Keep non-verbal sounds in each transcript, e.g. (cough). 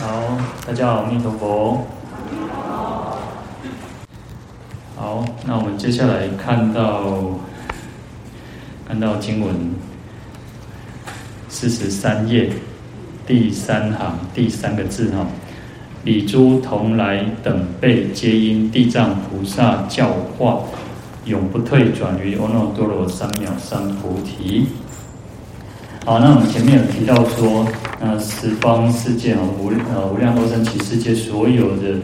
好，大家好，阿弥陀佛。好，那我们接下来看到看到经文四十三页第三行第三个字哈，彼诸同来等辈皆因地藏菩萨教化，永不退转于阿耨多罗三藐三菩提。好，那我们前面有提到说，那，十方世界啊，无呃无量多生起世界所有的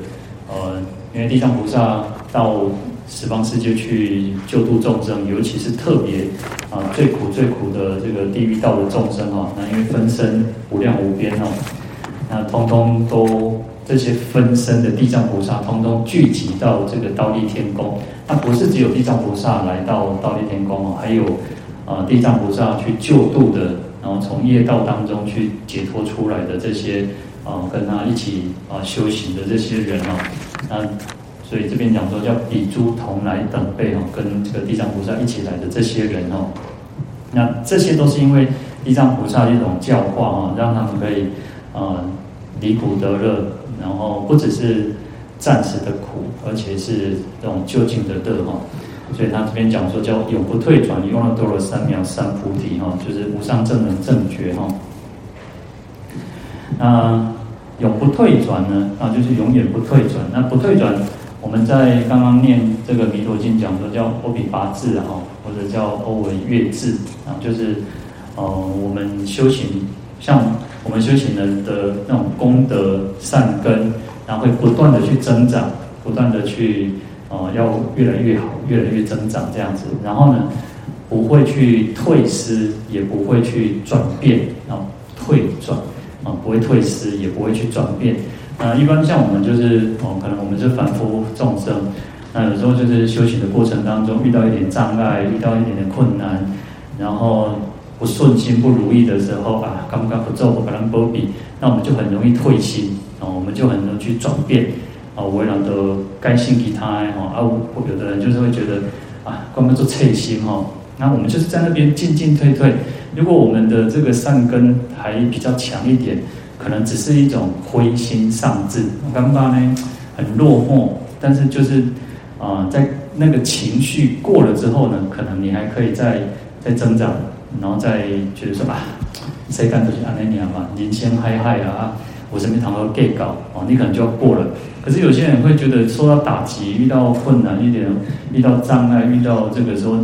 呃，因为地藏菩萨到十方世界去救度众生，尤其是特别啊、最苦最苦的这个地狱道的众生啊，那因为分身无量无边哦，那通通都这些分身的地藏菩萨，通通聚集到这个忉利天宫。那不是只有地藏菩萨来到忉利天宫哦，还有啊、地藏菩萨去救度的。然后从业道当中去解脱出来的这些啊，跟他一起啊修行的这些人哦，那所以这边讲说叫比诸同来等辈哦，跟这个地藏菩萨一起来的这些人哦，那这些都是因为地藏菩萨一种教化啊，让他们可以啊离苦得乐，然后不只是暂时的苦，而且是这种究竟的乐哈。所以他这边讲说叫永不退转，用了多罗三藐三菩提哈，就是无上正等正觉哈。那永不退转呢？啊，就是永远不退转。那不退转，我们在刚刚念这个弥陀经讲说叫欧比八字哈，或者叫欧文月字啊，就是呃我们修行，像我们修行人的那种功德善根，然后会不断的去增长，不断的去。哦，要越来越好，越来越增长这样子。然后呢，不会去退失，也不会去转变啊，退转啊，不会退失，也不会去转变。那一般像我们就是哦，可能我们是凡夫众生，那有时候就是修行的过程当中遇到一点障碍，遇到一点点困难，然后不顺心、不如意的时候啊，刚不刚不做，不可能波比，那我们就很容易退心啊，我们就很容易去转变。啊，为人都甘心给他哈，啊，我有的人就是会觉得啊，光不做切心哈，那我们就是在那边进进退退。如果我们的这个善根还比较强一点，可能只是一种灰心丧志，刚刚呢很落寞，但是就是啊，在那个情绪过了之后呢，可能你还可以再再增长，然后再觉得说啊，谁干都是阿那尼嘛，年轻嗨嗨啊。我身边常常 gay 搞哦，你可能就要过了。可是有些人会觉得受到打击，遇到困难一点，遇到障碍，遇到这个时候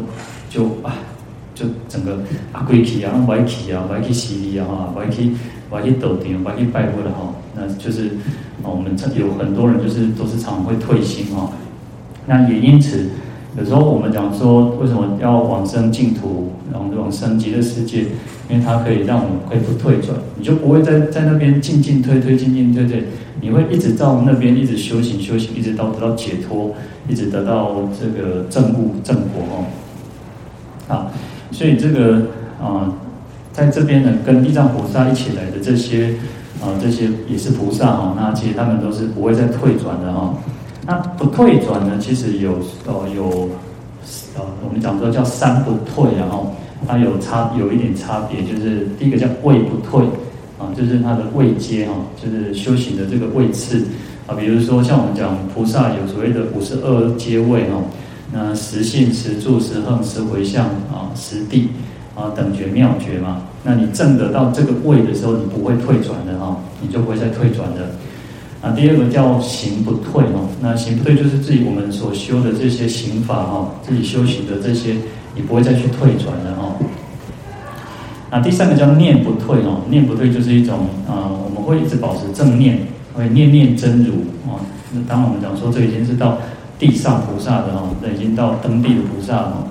就啊，就整个啊归去啊，歪去啊，歪去洗礼啊，歪去歪去斗顶，歪去拜佛了哈。那就是啊，我们这有很多人就是都是常常会退心哈。那也因此。有时候我们讲说，为什么要往生净土，然后往生极乐世界？因为它可以让我们可以不退转，你就不会在在那边进进退退，进进退退，你会一直到那边一直修行修行，一直到得到解脱，一直得到这个正悟正果哦。啊，所以这个啊，在这边呢，跟地藏菩萨一起来的这些啊，这些也是菩萨哈，那其实他们都是不会再退转的哈。那不退转呢？其实有呃有呃，我们讲说叫三不退，然后它有差有一点差别，就是第一个叫位不退啊，就是它的位阶哈，就是修行的这个位次啊。比如说像我们讲菩萨有所谓的五十二阶位哈，那十信、十住、十行、十回向啊、十地啊等觉妙觉嘛。那你证得到这个位的时候，你不会退转的哈，你就不会再退转的。啊，第二个叫行不退哦，那行不退就是自己我们所修的这些行法哈，自己修行的这些，你不会再去退转的哈。那第三个叫念不退哦，念不退就是一种啊，我们会一直保持正念，会念念真如啊。那当我们讲说这已经是到地上菩萨的哈，那已经到登地的菩萨了。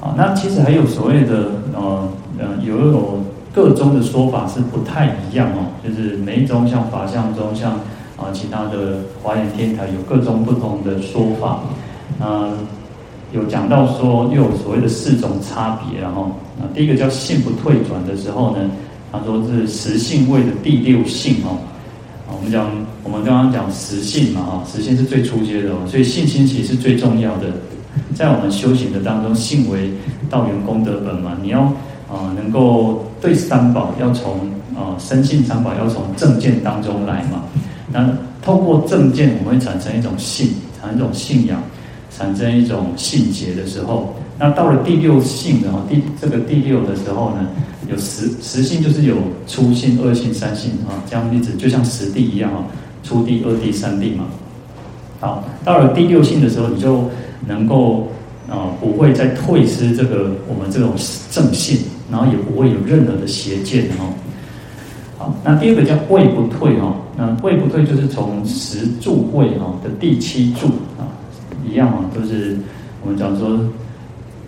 啊，那其实还有所谓的呃呃，有一种各宗的说法是不太一样哦，就是每一宗像法相宗像。啊，其他的华严天台有各种不同的说法，啊，有讲到说又有所谓的四种差别，然后啊，第一个叫信不退转的时候呢，他说是实性位的第六性哦，我们讲我们刚刚讲实性嘛，哈，实性是最初阶的哦，所以信心其实是最重要的，在我们修行的当中，信为道源功德本嘛，你要啊能够对三宝要从啊深信三宝要从正见当中来嘛。那透过正见，我们会产生一种信，产生一种信仰，产生一种信解的时候，那到了第六信的话，第这个第六的时候呢，有十十信就是有初信、二信、三信啊，这样例子就像十地一样啊，初地、二地、三地嘛。好，到了第六性的时候，你就能够啊、不会再退失这个我们这种正信，然后也不会有任何的邪见哦。那第二个叫位不退哦，那位不退就是从十柱位哦的第七柱啊，一样啊，都是我们讲说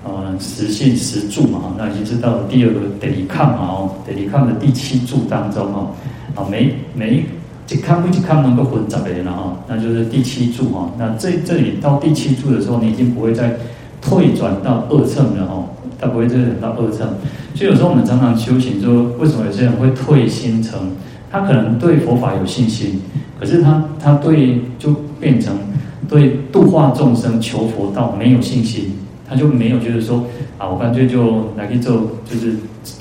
呃实性十柱嘛，那已经是到了第二个得力抗嘛哦，得力抗的第七柱当中哦，啊每每。只看不只看能够混杂的了哈，那就是第七柱哈。那这这里到第七柱的时候，你已经不会再退转到二乘了哈，它不会再转到二乘。所以有时候我们常常修行说，为什么有些人会退心成？他可能对佛法有信心，可是他他对就变成对度化众生求佛道没有信心，他就没有觉得说啊，我干脆就来去做，就是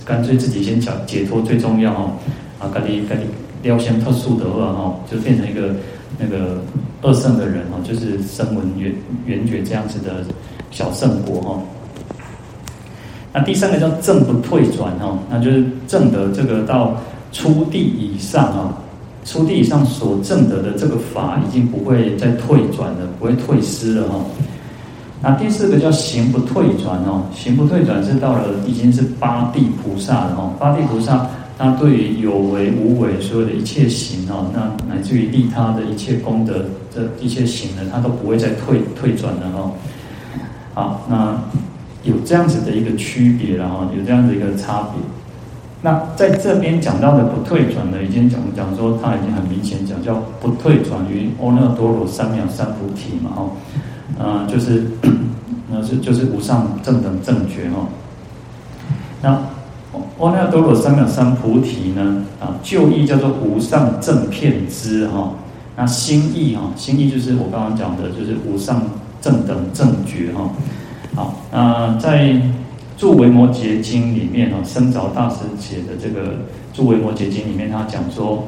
干脆自己先解解脱最重要哈。啊，咖喱咖喱。雕像特殊的话，哈，就变成一个那个二圣的人，哈，就是声闻缘缘觉这样子的小圣国，哈。那第三个叫正不退转，哈，那就是正德这个到初地以上，哈，初地以上所正德的这个法，已经不会再退转了，不会退失了，哈。那第四个叫行不退转，哦，行不退转是到了已经是八地菩萨了，哈，八地菩萨。他对于有为无为所有的一切行哦，那乃至于利他的一切功德，这一切行呢，他都不会再退退转了哦。好，那有这样子的一个区别了哈，有这样子一个差别。那在这边讲到的不退转呢，已经讲讲说，他已经很明显讲叫不退转于阿耨多罗三藐三菩提嘛哈，嗯，就是那 (clears throat) 是就是无上正等正觉哈。那阿耨多罗三藐三菩提呢？啊，旧义叫做无上正遍知哈。那心义哈，心义就是我刚刚讲的，就是无上正等正觉哈。好，那在《住维摩诘经》里面哈，生着大师写的这个《住维摩诘经》里面，他讲说，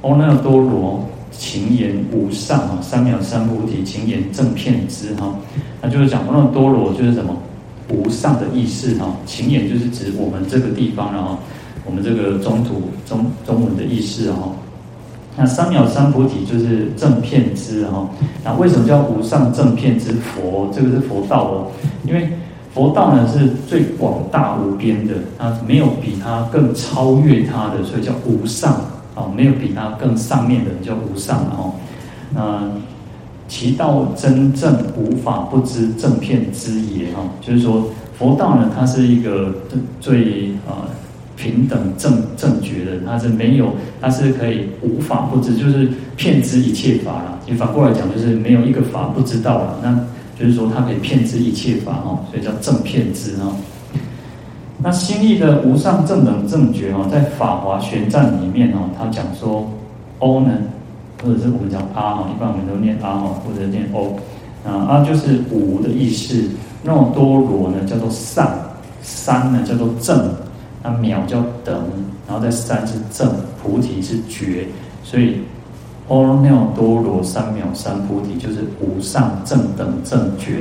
阿耨多罗情言无上啊，三藐三菩提情言正片之哈。那就是讲阿耨多罗就是什么？无上的意思哈，情言就是指我们这个地方，然后我们这个中土中中文的意思哈。那三藐三菩提就是正片之哈。那为什么叫无上正片之佛？这个是佛道哦，因为佛道呢是最广大无边的，啊，没有比它更超越它的，所以叫无上啊，没有比它更上面的叫无上哦。那其道真正无法不知正片之也哈，就是说佛道呢，它是一个最啊平等正正觉的，它是没有，它是可以无法不知，就是骗知一切法了。你反过来讲，就是没有一个法不知道了，那就是说它可以骗知一切法哈，所以叫正骗知哈。那心义的无上正等正觉哦，在法华玄赞里面哦，他讲说，欧呢。或者是我们讲阿哈，一般我们都念阿哈，或者念欧。啊，阿就是无的意思。那种多罗呢，叫做上；三呢，叫做正；那秒叫等，然后在三是正，菩提是觉。所以阿耨多罗三藐三菩提就是无上正等正觉。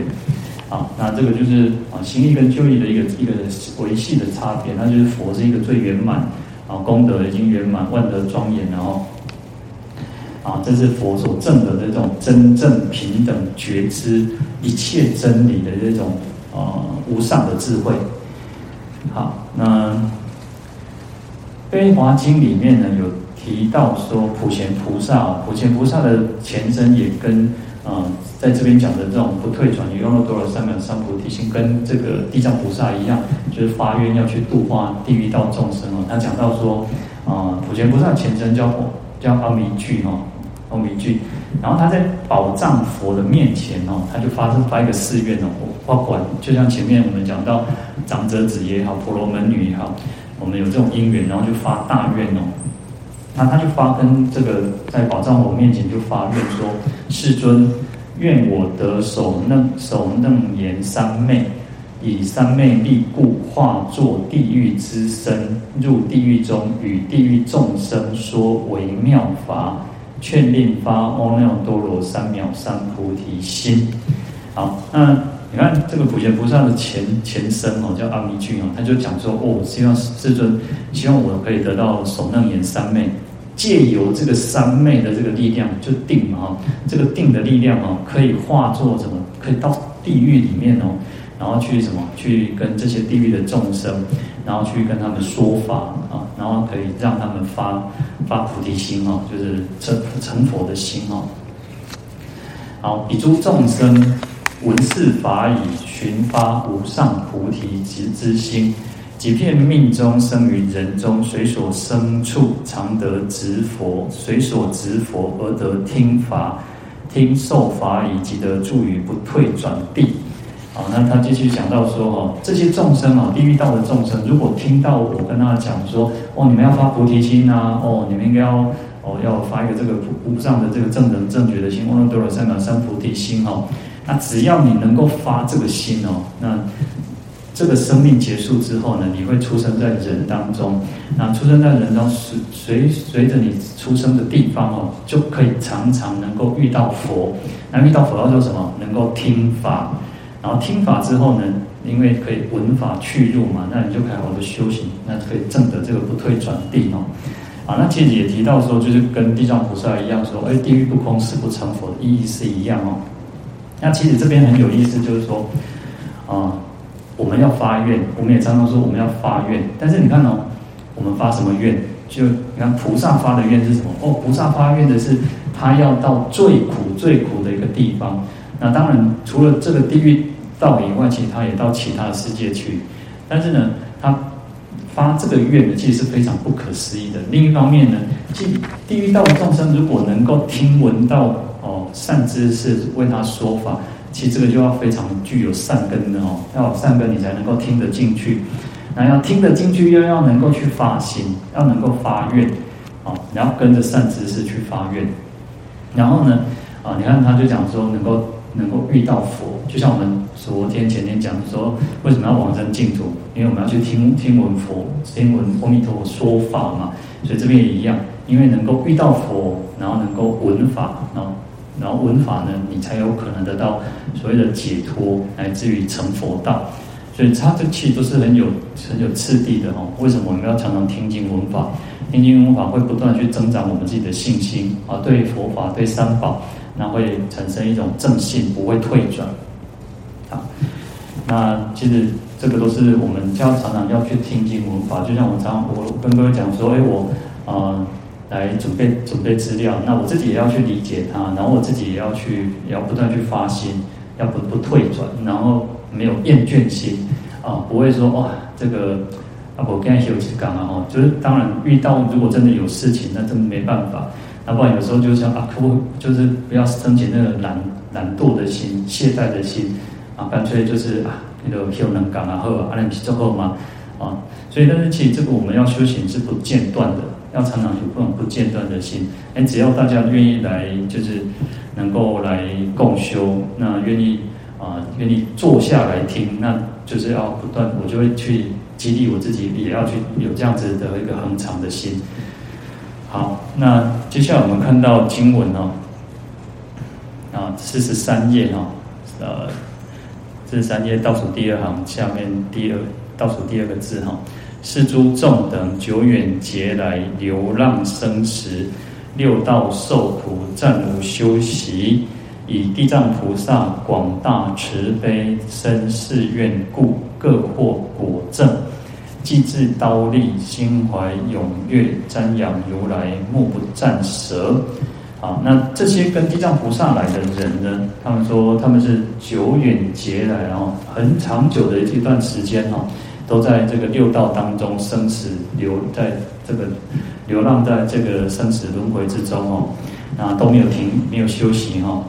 啊，那这个就是啊，行义跟就义的一个一个维系的差别。那就是佛是一个最圆满啊，功德已经圆满，万德庄严，然后。啊，这是佛所证的这种真正平等觉知一切真理的这种啊、无上的智慧。好，那《悲华经》里面呢有提到说，普贤菩萨，普贤菩萨的前身也跟啊、在这边讲的这种不退转于阿耨多罗三藐三菩提心，跟这个地藏菩萨一样，就是发愿要去度化地狱道众生哦。他讲到说，啊、普贤菩萨前身叫叫阿弥俱哦。阿弥俱，然后他在宝藏佛的面前哦，他就发生发一个誓愿哦，我管就像前面我们讲到长者子也好，婆罗门女也好，我们有这种因缘，然后就发大愿哦。那他就发跟这个在宝藏佛面前就发愿说：世尊，愿我得手楞手楞严三昧，以三昧力故，化作地狱之身，入地狱中，与地狱众生说微妙法，劝令发阿耨多罗三藐三菩提心。好，那你看这个普贤菩萨的前前身哦，叫阿弥具哦，他就讲说哦，希望世尊，希望我可以得到首楞严三昧。借由这个三昧的这个力量，就定嘛，这个定的力量哦，可以化作什么？可以到地狱里面哦，然后去什么？去跟这些地狱的众生，然后去跟他们说法啊，然后可以让他们发发菩提心哦，就是成成佛的心哦。好，以诸众生闻是法已，寻发无上菩提之之心。几片命中生于人中，随所生处常得值佛，随所值佛而得听法，听受法已，即得住于不退转地。好，那他继续讲到说，哈，这些众生啊，地狱道的众生，如果听到我跟他讲说，哦，你们要发菩提心啊，哦，你们应该要，哦，要发一个这个无上的这个正等正觉的心，阿耨多罗三藐三菩提心哦，那只要你能够发这个心哦，那。这个生命结束之后呢，你会出生在人当中。那出生在人当中，随随着你出生的地方哦，就可以常常能够遇到佛。那遇到佛要做什么？能够听法。然后听法之后呢，因为可以闻法去入嘛，那你就可以好好的修行，那可以证得这个不退转地哦。啊，那其实也提到说，就是跟地藏菩萨一样说，哎，地狱不空，誓不成佛的意义是一样哦。那其实这边很有意思，就是说，啊。我们要发愿，我们也常常说我们要发愿，但是你看哦，我们发什么愿？就你看菩萨发的愿是什么？哦，菩萨发愿的是他要到最苦最苦的一个地方。那当然，除了这个地狱道以外，其实他也到其他的世界去。但是呢，他发这个愿呢，其实是非常不可思议的。另一方面呢，即地狱道的众生如果能够听闻到哦善知识为他说法。其实这个就要非常具有善根的哦，要有善根你才能够听得进去，那要听得进去又要能够去发心，要能够发愿，啊，然后跟着善知识去发愿，然后呢，啊，你看他就讲说能够能够遇到佛，就像我们昨天前天讲说，为什么要往生净土？因为我们要去听听闻佛，听闻阿弥陀佛说法嘛，所以这边也一样，因为能够遇到佛，然后能够闻法，然后。然后闻法呢，你才有可能得到所谓的解脱，乃至于成佛道。所以它这其实都是很有很有次第的哦。为什么我们要常常听经闻法？听经闻法会不断去增长我们自己的信心啊，对佛法、对三宝，那会产生一种正信，不会退转。啊，那其实这个都是我们要常常要去听经文法。就像我常我跟各位讲说，哎，我啊。呃来准备准备资料，那我自己也要去理解它，然后我自己也要去，也要不断去发心，要不不退转，然后没有厌倦心啊，不会说哇这个啊我跟他休息干嘛哦，就是当然遇到如果真的有事情，那真没办法，那不然有时候就想啊，可不就是不要升起那个懒懒惰的心、懈怠的心啊，干脆就是啊那个休能干啊好啊，那不是最好吗？啊，所以但是其实这个我们要修行是不间断的。要常常有不不间断的心，哎，只要大家愿意来，就是能够来共修，那愿意啊，愿意坐下来听，那就是要不断，我就会去激励我自己，也要去有这样子的一个恒常的心。好，那接下来我们看到经文哦，啊，四十三页哈，呃，四十三页倒数第二行下面第二倒数第二个字哈。是诸众等久远劫来流浪生死，六道受苦暂无休息，以地藏菩萨广大慈悲深誓愿故，各获果证，既至刀利，心怀踊跃，瞻仰如来，目不暂舍。啊，那这些跟地藏菩萨来的人呢？他们说他们是久远劫来，然后很长久的一段时间哦。都在这个六道当中生死流，在这个流浪在这个生死轮回之中哦，那都没有停，没有休息哈。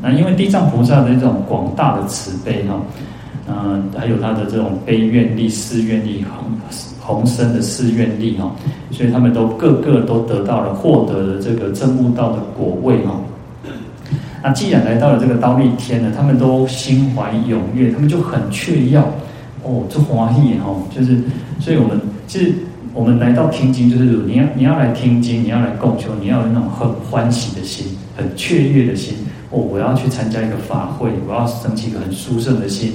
那因为地藏菩萨的这种广大的慈悲哈，嗯，还有他的这种悲愿力、誓愿力、宏宏深的誓愿力哈，所以他们都个个都得到了获得了这个证悟道的果位哈。那既然来到了这个忉利天呢，他们都心怀踊跃，他们就很雀跃。哦，这欢喜哈，就是，所以我们其实我们来到听经，就是你要你要来听经，你要来共修，你要有那种很欢喜的心，很雀跃的心。哦，我要去参加一个法会，我要升起一个很殊胜的心，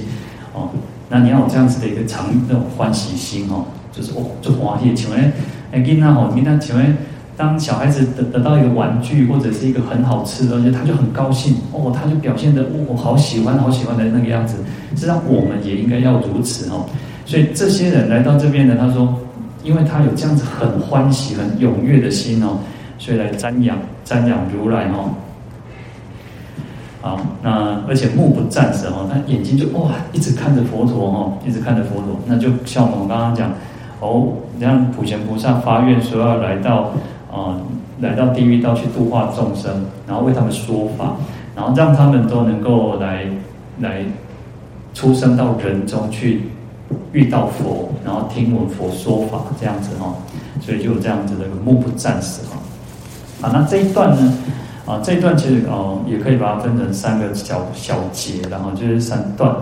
哦，那你要有这样子的一个常那种欢喜心哦，就是哦，这欢喜。请问，哎，囡仔吼，囡仔，请问。当小孩子得得到一个玩具或者是一个很好吃的东西，他就很高兴哦，他就表现得我、哦、好喜欢好喜欢的那个样子。实际上我们也应该要如此哦。所以这些人来到这边呢，他说，因为他有这样子很欢喜、很踊跃的心哦，所以来瞻仰瞻仰如来哦。啊，那而且目不暂时哦，他眼睛就哇一直看着佛陀哦，一直看着佛陀，那就像我们刚刚讲哦，你看普贤菩萨发愿说要来到。啊、来到地狱道去度化众生，然后为他们说法，然后让他们都能够来来出生到人中去遇到佛，然后听闻佛说法这样子哈，所以就有这样子的一个目不暂时哈。啊，那这一段呢，啊这一段其实哦也可以把它分成三个小小节，然后就是三段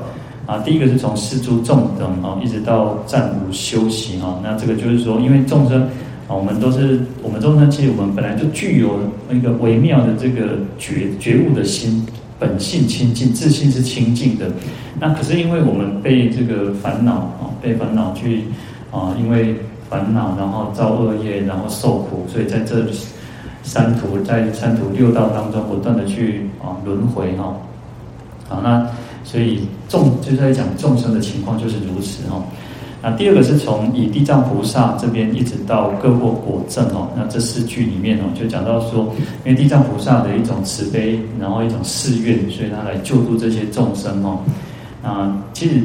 啊。第一个是从施诸众等啊，一直到暂无休息哈。那这个就是说，因为众生。啊，我们都是我们众生，其实我们本来就具有那个微妙的这个觉觉悟的心，本性清净，自信是清净的。那可是因为我们被这个烦恼啊，被烦恼去啊，因为烦恼然后造恶业，然后受苦，所以在这三途在三途六道当中不断的去啊轮回哈。好，那所以众就是在讲众生的情况就是如此哈。那第二个是从以地藏菩萨这边一直到各获果证哦，那这四句里面哦，就讲到说，因为地藏菩萨的一种慈悲，然后一种誓愿，所以他来救度这些众生哦。啊，其实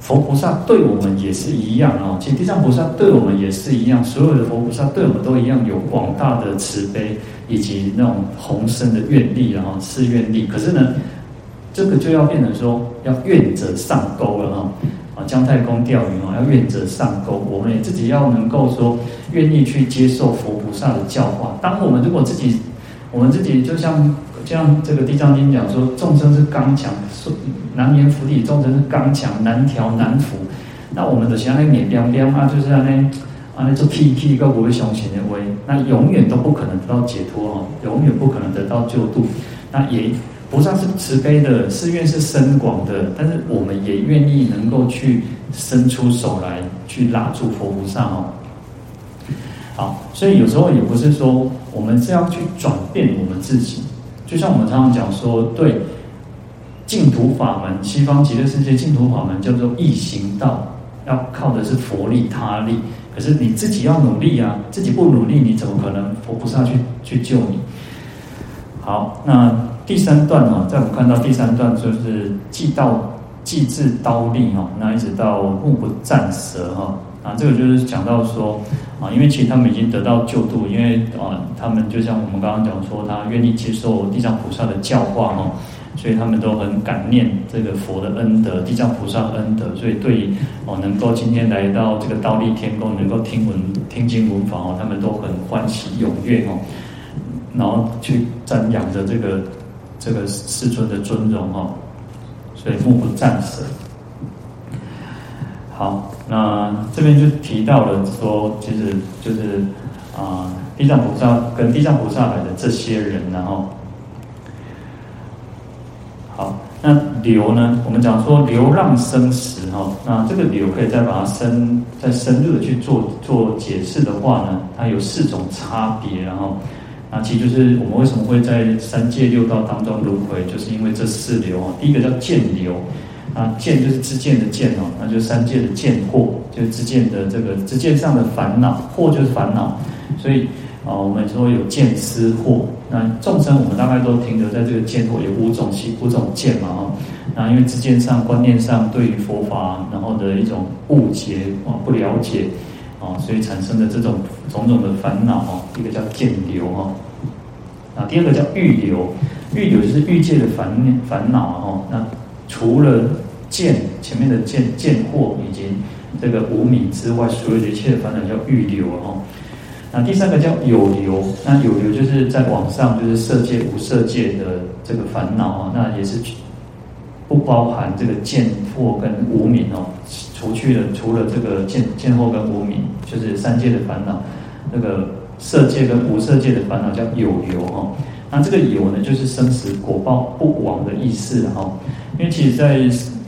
佛菩萨对我们也是一样哦，其实地藏菩萨对我们也是一样，所有的佛菩萨对我们都一样，有广大的慈悲以及那种宏深的愿力，啊，是愿力。可是呢，这个就要变成说，要愿者上钩了哈。啊，姜太公钓鱼啊，要愿者上钩。我们也自己要能够说，愿意去接受佛菩萨的教化。当我们如果自己，我们自己就像像这个《地藏经》讲说，众生是刚强，难言佛体，众生是刚强，难调难服。那我们的像那免亮亮啊，就是那啊那做屁屁个不会相信的威，那永远都不可能得到解脱哦，永远不可能得到救度。那也。菩萨是慈悲的，寺愿是深广的，但是我们也愿意能够去伸出手来，去拉住佛菩萨哦。好，所以有时候也不是说我们是要去转变我们自己，就像我们常常讲说，对净土法门，西方极乐世界净土法门叫做易行道，要靠的是佛力他力，可是你自己要努力啊，自己不努力，你怎么可能佛菩萨去去救你？好，那。第三段哦，在我们看到第三段就是既道既至刀利哈，那一直到目不暂舍哈啊，这个就是讲到说啊，因为其实他们已经得到救度，因为啊，他们就像我们刚刚讲说，他愿意接受地藏菩萨的教化哈，所以他们都很感念这个佛的恩德，地藏菩萨的恩德，所以对于哦能够今天来到这个倒立天宫，能够听闻听经闻法哦，他们都很欢喜踊跃哦，然后去瞻仰着这个。这个世尊的尊荣哈，所以目不暂舍。好，那这边就提到了说，其实就是啊，地藏菩萨跟地藏菩萨来的这些人，然后好，那流呢？我们讲说流浪生死哈，那这个流可以再把它深再深入的去做做解释的话呢，它有四种差别，然后。那其实就是我们为什么会在三界六道当中轮回，就是因为这四流啊。第一个叫见流，啊见就是知见的见哦，那就是三界的见惑，就是知见的这个知见上的烦恼，惑就是烦恼。所以啊，我们说有见思惑。那众生我们大概都停留在这个见惑，有五种系五种见嘛哈。那因为知见上观念上对于佛法，然后的一种误解啊不了解。啊，所以产生的这种种种的烦恼哈，一个叫见流哈，啊，第二个叫欲流，欲流就是欲界的烦烦恼哈。那除了见前面的见见惑以及这个无明之外，所有的一切烦恼叫欲流哦。那第三个叫有流，那有流就是在网上就是色界无色界的这个烦恼啊，那也是不包含这个见惑跟无明哦。除去了除了这个见见惑跟无明，就是三界的烦恼，那个色界跟无色界的烦恼叫有由哈。那这个有呢，就是生死果报不亡的意思哈。因为其实，在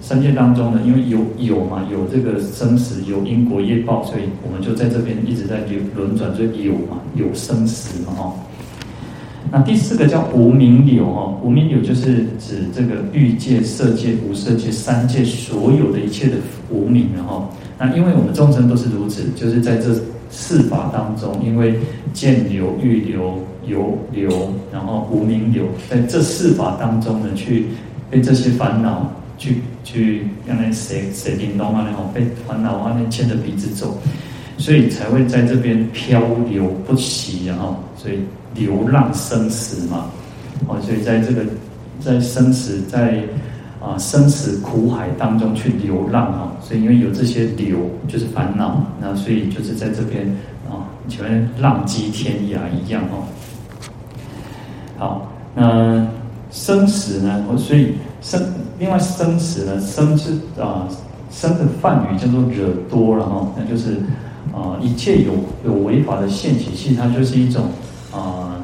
三界当中呢，因为有有嘛，有这个生死，有因果业报，所以我们就在这边一直在流轮转，所以有嘛，有生死嘛哈。那第四个叫无明流哈，无明流就是指这个欲界、色界、无色界三界所有的一切的无明然后，那因为我们众生都是如此，就是在这四法当中，因为见流、欲流、有流，然后无明流，在这四法当中呢，去被这些烦恼去去让那谁谁叮咚啊，然后被烦恼啊那牵着鼻子走，所以才会在这边漂流不息，然后所以。流浪生死嘛，哦，所以在这个在生死在啊生死苦海当中去流浪啊，所以因为有这些流就是烦恼，那所以就是在这边啊，前面浪迹天涯一样哦。好，那生死呢？所以生另外生死呢，生是啊生的梵语叫做惹多了哈，那就是啊一切有有违法的现起，其实它就是一种。啊，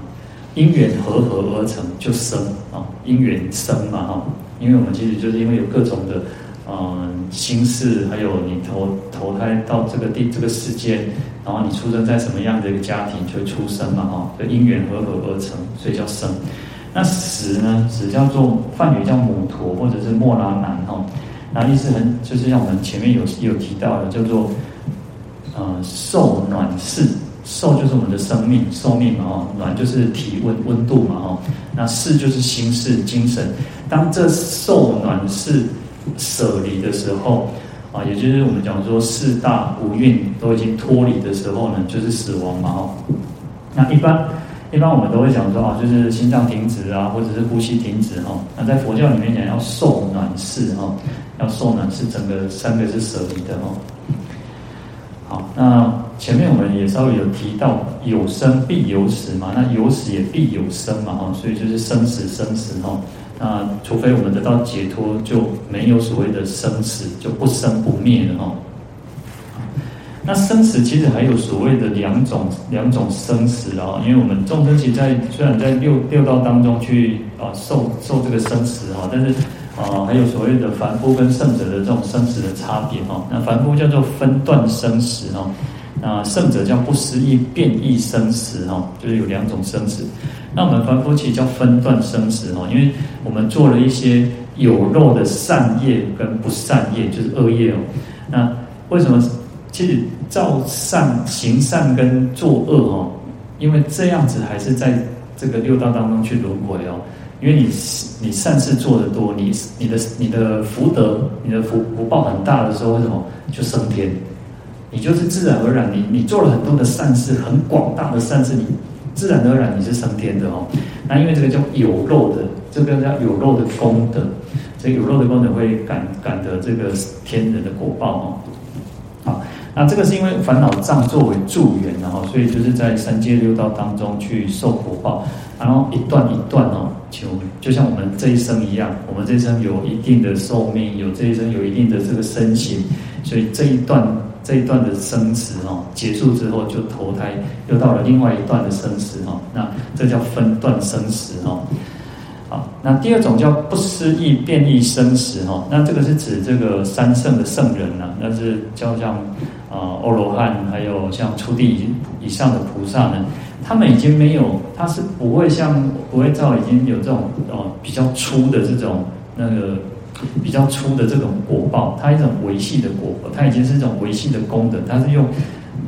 因缘和合而成就生啊，因缘生嘛哈，因为我们其实就是因为有各种的嗯心事，还有你投投胎到这个地这个世界，然后你出生在什么样的一个家庭就会出生嘛哈，就因缘和合而成，所以叫生。那死呢？死叫做梵语叫母陀或者是莫拉难哈，那意思很就是像我们前面有有提到的叫做呃受暖世。寿就是我们的生命寿命嘛哈，暖就是体温温度嘛哈，那世就是心事精神。当这寿暖世舍离的时候啊，也就是我们讲说四大五蕴都已经脱离的时候呢，就是死亡嘛哈。那一般一般我们都会讲说啊，就是心脏停止啊，或者是呼吸停止哈。那在佛教里面讲要受暖世哈，要受暖世整个三个是舍离的哈。好，那。前面我们也稍微有提到，有生必有死嘛，那有死也必有生嘛，哈，所以就是生死生死哈。那除非我们得到解脱，就没有所谓的生死，就不生不灭了哈。那生死其实还有所谓的两种两种生死啊，因为我们众生其在虽然在六六道当中去啊受受这个生死哈，但是啊还有所谓的凡夫跟圣者的这种生死的差别哈。那凡夫叫做分段生死哈。那圣者叫不思议变异生死哈，就是有两种生死。那我们凡夫其实叫分段生死哈，因为我们做了一些有漏的善业跟不善业，就是恶业哦。那为什么其实造善行善跟作恶哈？因为这样子还是在这个六道当中去轮回哦。因为你你善事做得多，你你的你的福德、你的福福报很大的时候，为什么就升天？你就是自然而然，你你做了很多的善事，很广大的善事，你自然而然你是升天的哦。那因为这个叫有漏的，这个叫有漏的功德，这个有漏的功德会感感得这个天人的果报哦。那这个是因为烦恼障作为助缘，然后所以就是在三界六道当中去受果报，然后一段一段哦，就就像我们这一生一样，我们这一生有一定的寿命，有这一生有一定的这个身形，所以这一段。这一段的生死哦，结束之后就投胎，又到了另外一段的生死哦。那这叫分段生死哦。好，那第二种叫不思议变异生死哦。那这个是指这个三圣的圣人呐，那是叫像啊欧罗汉，还有像初地以以上的菩萨呢，他们已经没有，他是不会像不会照已经有这种哦比较粗的这种那个。比较粗的这种果报，它一种维系的果报，它已经是一种维系的功德，它是用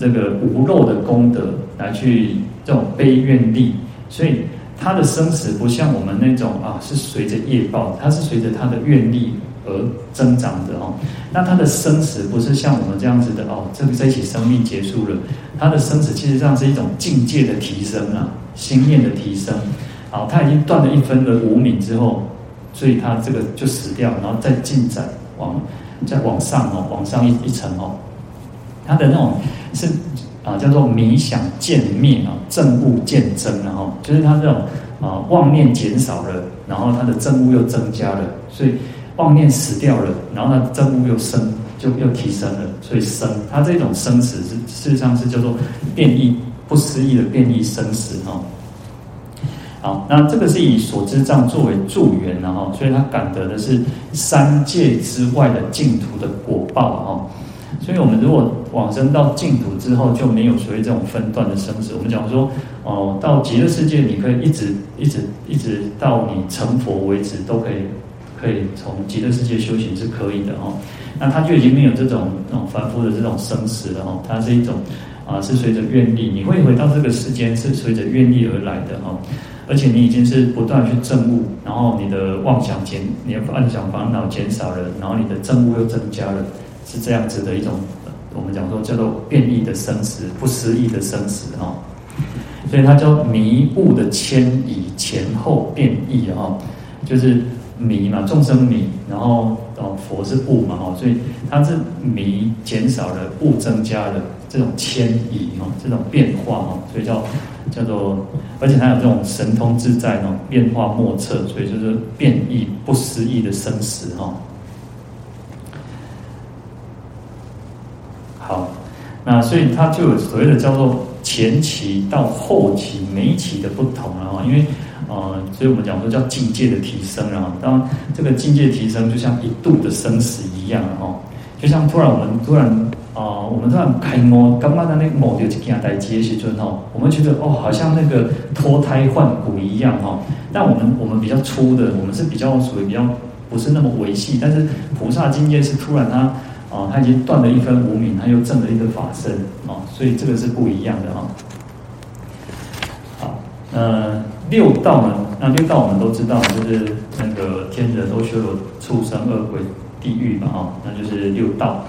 这个无漏的功德来去这种悲愿力，所以它的生死不像我们那种啊，是随着业报，它是随着它的愿力而增长的哦。那它的生死不是像我们这样子的哦，这个在一起生命结束了，它的生死其实上是一种境界的提升啊，心念的提升，好，它已经断了一分的无明之后。所以他这个就死掉，然后再进展往再往上哦，往上一一层哦，他的那种是啊叫做迷想渐灭啊，正悟渐增，然后就是他这种啊妄念减少了，然后他的正悟又增加了，所以妄念死掉了，然后呢，证悟又生，就又提升了，所以生，它这种生死是事实上是叫做变异不思议的变异生死哈。好，那这个是以所知障作为助缘然后，所以他感得的是三界之外的净土的果报哈。所以我们如果往生到净土之后，就没有所谓这种分段的生死。我们讲说，哦，到极乐世界，你可以一直一直一直到你成佛为止，都可以可以从极乐世界修行是可以的哦。那他就已经没有这种那种凡夫的这种生死了哦。它是一种啊，是随着愿力，你会回到这个世间是随着愿力而来的哦。而且你已经是不断去证悟，然后你的妄想减，你的妄想烦恼减少了，然后你的证悟又增加了。是这样子的一种，我们讲说叫做变异的生死，不思议的生死哈，所以它叫迷悟的迁移前后变异哈，就是迷嘛，众生迷，然后哦佛是悟嘛哈，所以它是迷减少了，悟增加了这种迁移哈，这种变化哈，所以叫叫做，而且它有这种神通自在哈，变化莫测，所以就是变异不思议的生死哈。好，那所以它就有所谓的叫做前期到后期每一期的不同了哈，因为呃，所以我们讲说叫境界的提升啊。当，这个境界提升就像一度的生死一样哈，就像突然我们突然啊、我们突然开摸，刚刚的那个某就给他带接些尊哈，我们觉得哦，好像那个脱胎换骨一样哈。但我们我们比较粗的，我们是比较属于比较不是那么维系，但是菩萨境界是突然他。哦，他已经断了一分无明，他又证了一个法身，哦，所以这个是不一样的哈、哦。好，那，六道呢？那六道我们都知道，就是那个天人都修有畜生、恶鬼、地狱嘛，哈、哦，那就是六道。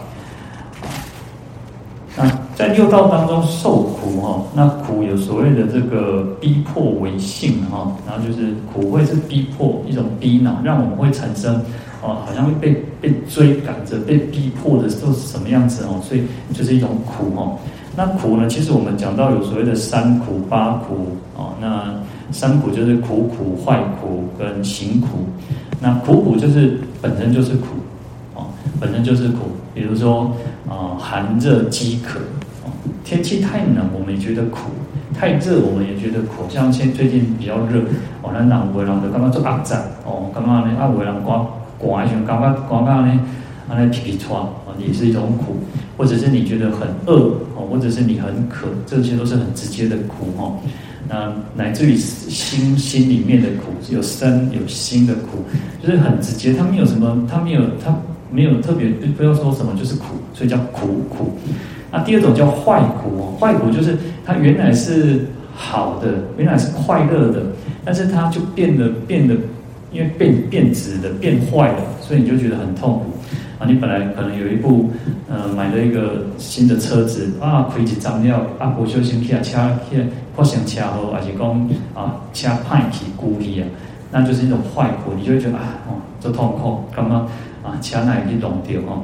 那在六道当中受苦哈、哦，那苦有所谓的这个逼迫为性哈、哦，然后就是苦会是逼迫一种逼恼，让我们会产生。哦，好像会被被追赶着、被逼迫的都是什么样子哦？所以就是一种苦哦。那苦呢？其实我们讲到有所谓的三苦、八苦哦。那三苦就是苦苦、坏苦跟行苦。那苦苦就是本身就是苦哦，本身就是苦。比如说啊，寒热饥渴哦，天气太冷我们也觉得苦，太热我们也觉得苦。像现最近比较热，哦，那南围人就刚刚做阿展哦，刚刚呢阿围人刮。刮一下，刚刚刚刚呢，啊，那皮皮剉啊，也是一种苦，或者是你觉得很饿哦，或者是你很渴，这些都是很直接的苦哈。那乃至于心心里面的苦，有身有心的苦，就是很直接，它没有什么，它没有，它没有特别，不要说什么就是苦，所以叫苦苦。那第二种叫坏苦哦，坏苦就是它原来是好的，原来是快乐的，但是它就变得变得。因为变变质的变坏了，所以你就觉得很痛苦啊！你本来可能有一部呃买了一个新的车子啊，亏几张料啊，不小心去啊车去发生车祸，还是讲啊车坏去故意啊，那就是一种坏苦，你就会觉得啊哦，这痛苦，刚刚啊车哪里弄掉哦，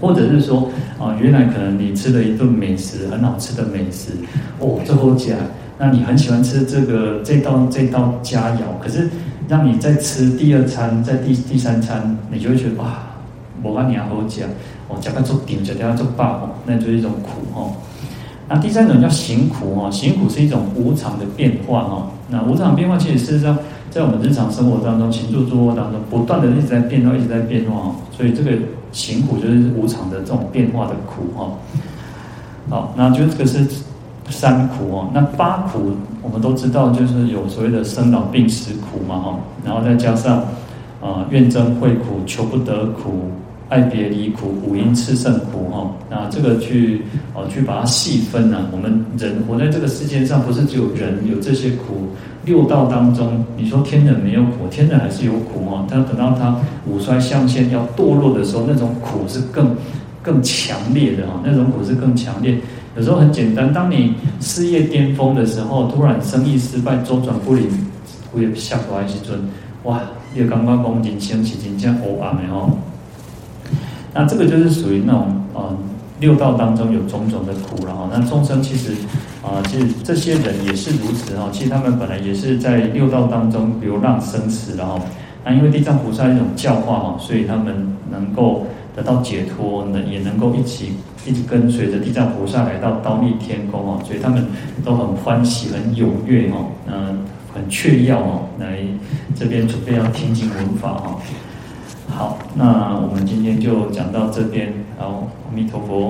或者是说啊，原来可能你吃了一顿美食，很好吃的美食哦，这好吃，那你很喜欢吃这个这道这道佳肴，可是。让你在吃第二餐，在第第三餐，你就会觉得哇，我把你要好讲，我讲个做顶，讲个做霸哦，那就是一种苦哦。那第三种叫行苦哦，行苦是一种无常的变化哦。那无常变化，其实事实上在我们日常生活当中、行住坐卧当中，不断的一直在变化，一直在变化哦。所以这个行苦就是无常的这种变化的苦哦。好，那就这个是。三苦哦，那八苦我们都知道，就是有所谓的生老病死苦嘛哈，然后再加上啊怨憎会苦、求不得苦、爱别离苦、五阴炽盛苦哈，那这个去哦去把它细分呢，我们人活在这个世界上，不是只有人有这些苦，六道当中，你说天人没有苦，天人还是有苦哈，但等到他五衰相现要堕落的时候，那种苦是更更强烈的哈，那种苦是更强烈。有时候很简单，当你事业巅峰的时候，突然生意失败、周转不灵，会吓到一些尊，哇！你刚刚讲人生是真正黑暗的哦。那这个就是属于那种呃六道当中有种种的苦了哈。那众生其实啊、呃，其实这些人也是如此哈。其实他们本来也是在六道当中流浪生死的哈。那因为地藏菩萨一种教化哈，所以他们能够得到解脱，呢也能够一起一直跟随着地藏菩萨来到刀立天宫哦，所以他们都很欢喜、很踊跃哦，嗯，很雀跃哦，来这边准备要听经闻法哦。好，那我们今天就讲到这边，好，阿弥陀佛。